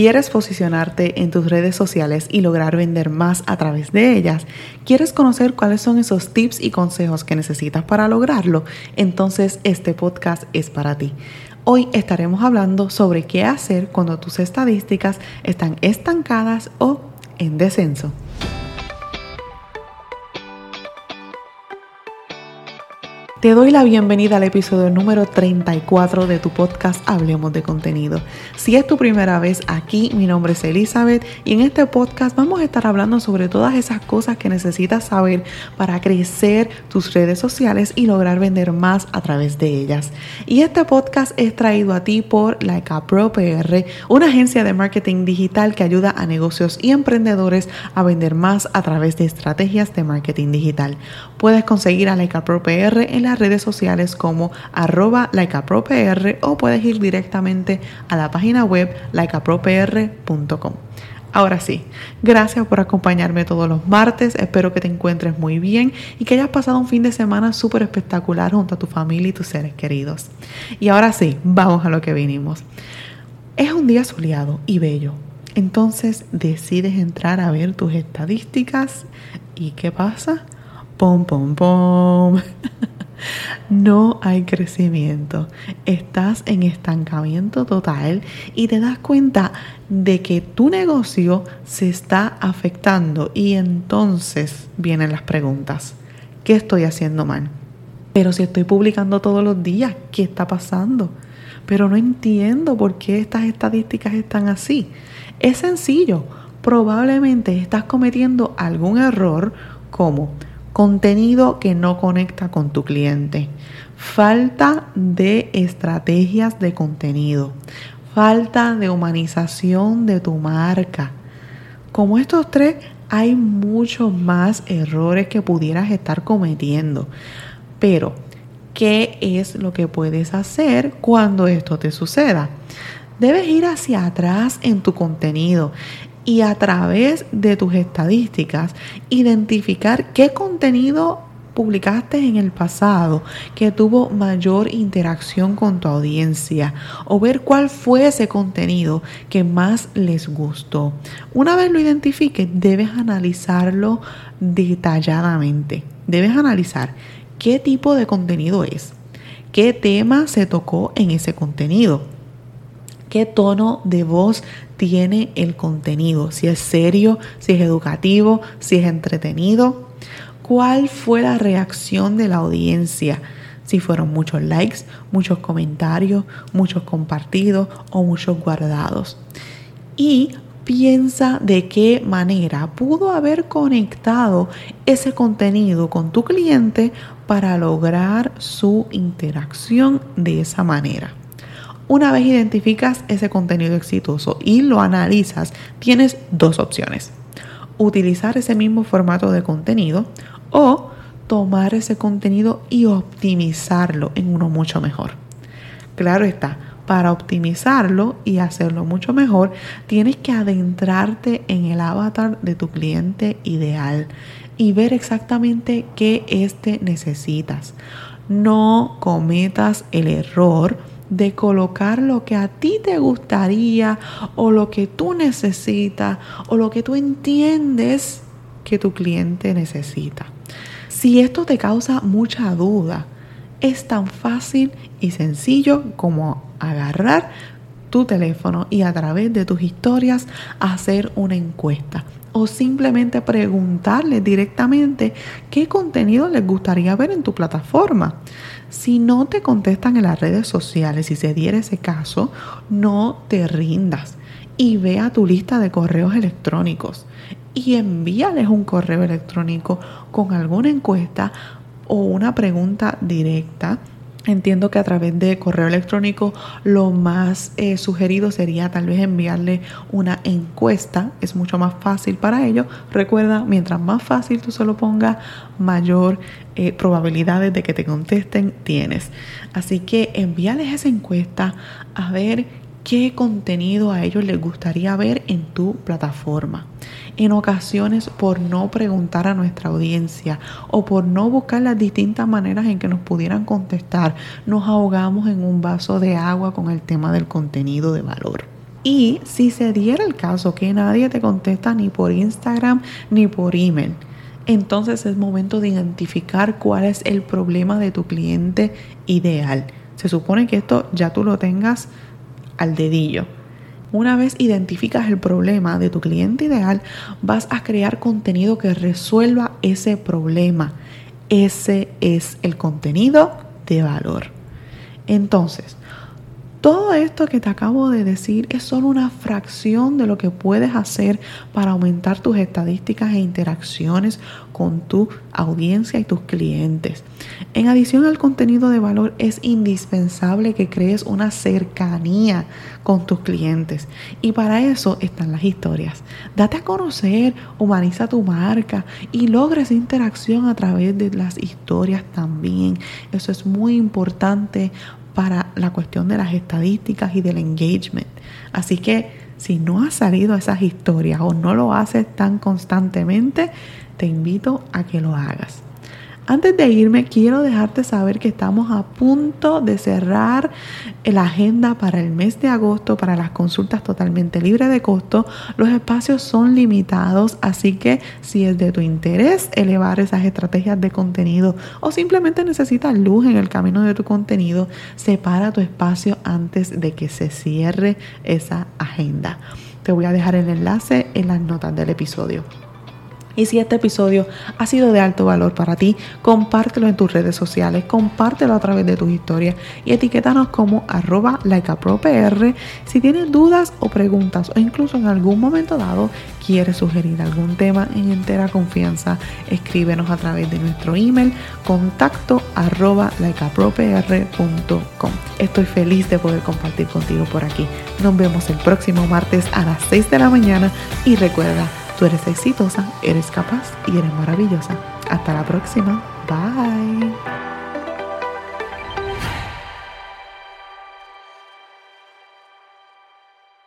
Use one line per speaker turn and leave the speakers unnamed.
¿Quieres posicionarte en tus redes sociales y lograr vender más a través de ellas? ¿Quieres conocer cuáles son esos tips y consejos que necesitas para lograrlo? Entonces este podcast es para ti. Hoy estaremos hablando sobre qué hacer cuando tus estadísticas están estancadas o en descenso. Te doy la bienvenida al episodio número 34 de tu podcast Hablemos de contenido. Si es tu primera vez aquí, mi nombre es Elizabeth y en este podcast vamos a estar hablando sobre todas esas cosas que necesitas saber para crecer tus redes sociales y lograr vender más a través de ellas. Y este podcast es traído a ti por Laika Pro PR, una agencia de marketing digital que ayuda a negocios y emprendedores a vender más a través de estrategias de marketing digital. Puedes conseguir a PR en redes sociales como arroba likeapropr o puedes ir directamente a la página web likeapropr.com. Ahora sí, gracias por acompañarme todos los martes, espero que te encuentres muy bien y que hayas pasado un fin de semana súper espectacular junto a tu familia y tus seres queridos. Y ahora sí, vamos a lo que vinimos. Es un día soleado y bello, entonces decides entrar a ver tus estadísticas y ¿qué pasa? ¡Pum, pum, pum! No hay crecimiento. Estás en estancamiento total y te das cuenta de que tu negocio se está afectando y entonces vienen las preguntas. ¿Qué estoy haciendo mal? Pero si estoy publicando todos los días, ¿qué está pasando? Pero no entiendo por qué estas estadísticas están así. Es sencillo. Probablemente estás cometiendo algún error como Contenido que no conecta con tu cliente. Falta de estrategias de contenido. Falta de humanización de tu marca. Como estos tres, hay muchos más errores que pudieras estar cometiendo. Pero, ¿qué es lo que puedes hacer cuando esto te suceda? Debes ir hacia atrás en tu contenido y a través de tus estadísticas identificar qué contenido publicaste en el pasado que tuvo mayor interacción con tu audiencia o ver cuál fue ese contenido que más les gustó. Una vez lo identifiques, debes analizarlo detalladamente. Debes analizar qué tipo de contenido es, qué tema se tocó en ese contenido, qué tono de voz tiene el contenido, si es serio, si es educativo, si es entretenido. ¿Cuál fue la reacción de la audiencia? Si fueron muchos likes, muchos comentarios, muchos compartidos o muchos guardados. Y piensa de qué manera pudo haber conectado ese contenido con tu cliente para lograr su interacción de esa manera. Una vez identificas ese contenido exitoso y lo analizas, tienes dos opciones. Utilizar ese mismo formato de contenido o tomar ese contenido y optimizarlo en uno mucho mejor. Claro está, para optimizarlo y hacerlo mucho mejor, tienes que adentrarte en el avatar de tu cliente ideal y ver exactamente qué este necesitas. No cometas el error de colocar lo que a ti te gustaría o lo que tú necesitas o lo que tú entiendes que tu cliente necesita. Si esto te causa mucha duda, es tan fácil y sencillo como agarrar tu teléfono y a través de tus historias hacer una encuesta o simplemente preguntarles directamente qué contenido les gustaría ver en tu plataforma. Si no te contestan en las redes sociales, y se diera ese caso, no te rindas y ve a tu lista de correos electrónicos y envíales un correo electrónico con alguna encuesta o una pregunta directa Entiendo que a través de correo electrónico lo más eh, sugerido sería tal vez enviarle una encuesta. Es mucho más fácil para ellos. Recuerda, mientras más fácil tú se lo pongas, mayor eh, probabilidades de que te contesten tienes. Así que envíales esa encuesta a ver qué contenido a ellos les gustaría ver en tu plataforma. En ocasiones por no preguntar a nuestra audiencia o por no buscar las distintas maneras en que nos pudieran contestar, nos ahogamos en un vaso de agua con el tema del contenido de valor. Y si se diera el caso que nadie te contesta ni por Instagram ni por email, entonces es momento de identificar cuál es el problema de tu cliente ideal. Se supone que esto ya tú lo tengas al dedillo. Una vez identificas el problema de tu cliente ideal, vas a crear contenido que resuelva ese problema. Ese es el contenido de valor. Entonces, todo esto que te acabo de decir es solo una fracción de lo que puedes hacer para aumentar tus estadísticas e interacciones con tu audiencia y tus clientes. En adición al contenido de valor, es indispensable que crees una cercanía con tus clientes. Y para eso están las historias. Date a conocer, humaniza tu marca y logres interacción a través de las historias también. Eso es muy importante para la cuestión de las estadísticas y del engagement. Así que si no has salido a esas historias o no lo haces tan constantemente, te invito a que lo hagas. Antes de irme, quiero dejarte saber que estamos a punto de cerrar la agenda para el mes de agosto para las consultas totalmente libres de costo. Los espacios son limitados, así que si es de tu interés elevar esas estrategias de contenido o simplemente necesitas luz en el camino de tu contenido, separa tu espacio antes de que se cierre esa agenda. Te voy a dejar el enlace en las notas del episodio. Y si este episodio ha sido de alto valor para ti, compártelo en tus redes sociales, compártelo a través de tus historias y etiquétanos como arroba likeapropr si tienes dudas o preguntas o incluso en algún momento dado quieres sugerir algún tema en entera confianza, escríbenos a través de nuestro email contacto arroba likeapropr.com. Estoy feliz de poder compartir contigo por aquí. Nos vemos el próximo martes a las 6 de la mañana y recuerda, Tú eres exitosa, eres capaz y eres maravillosa. Hasta la próxima. Bye.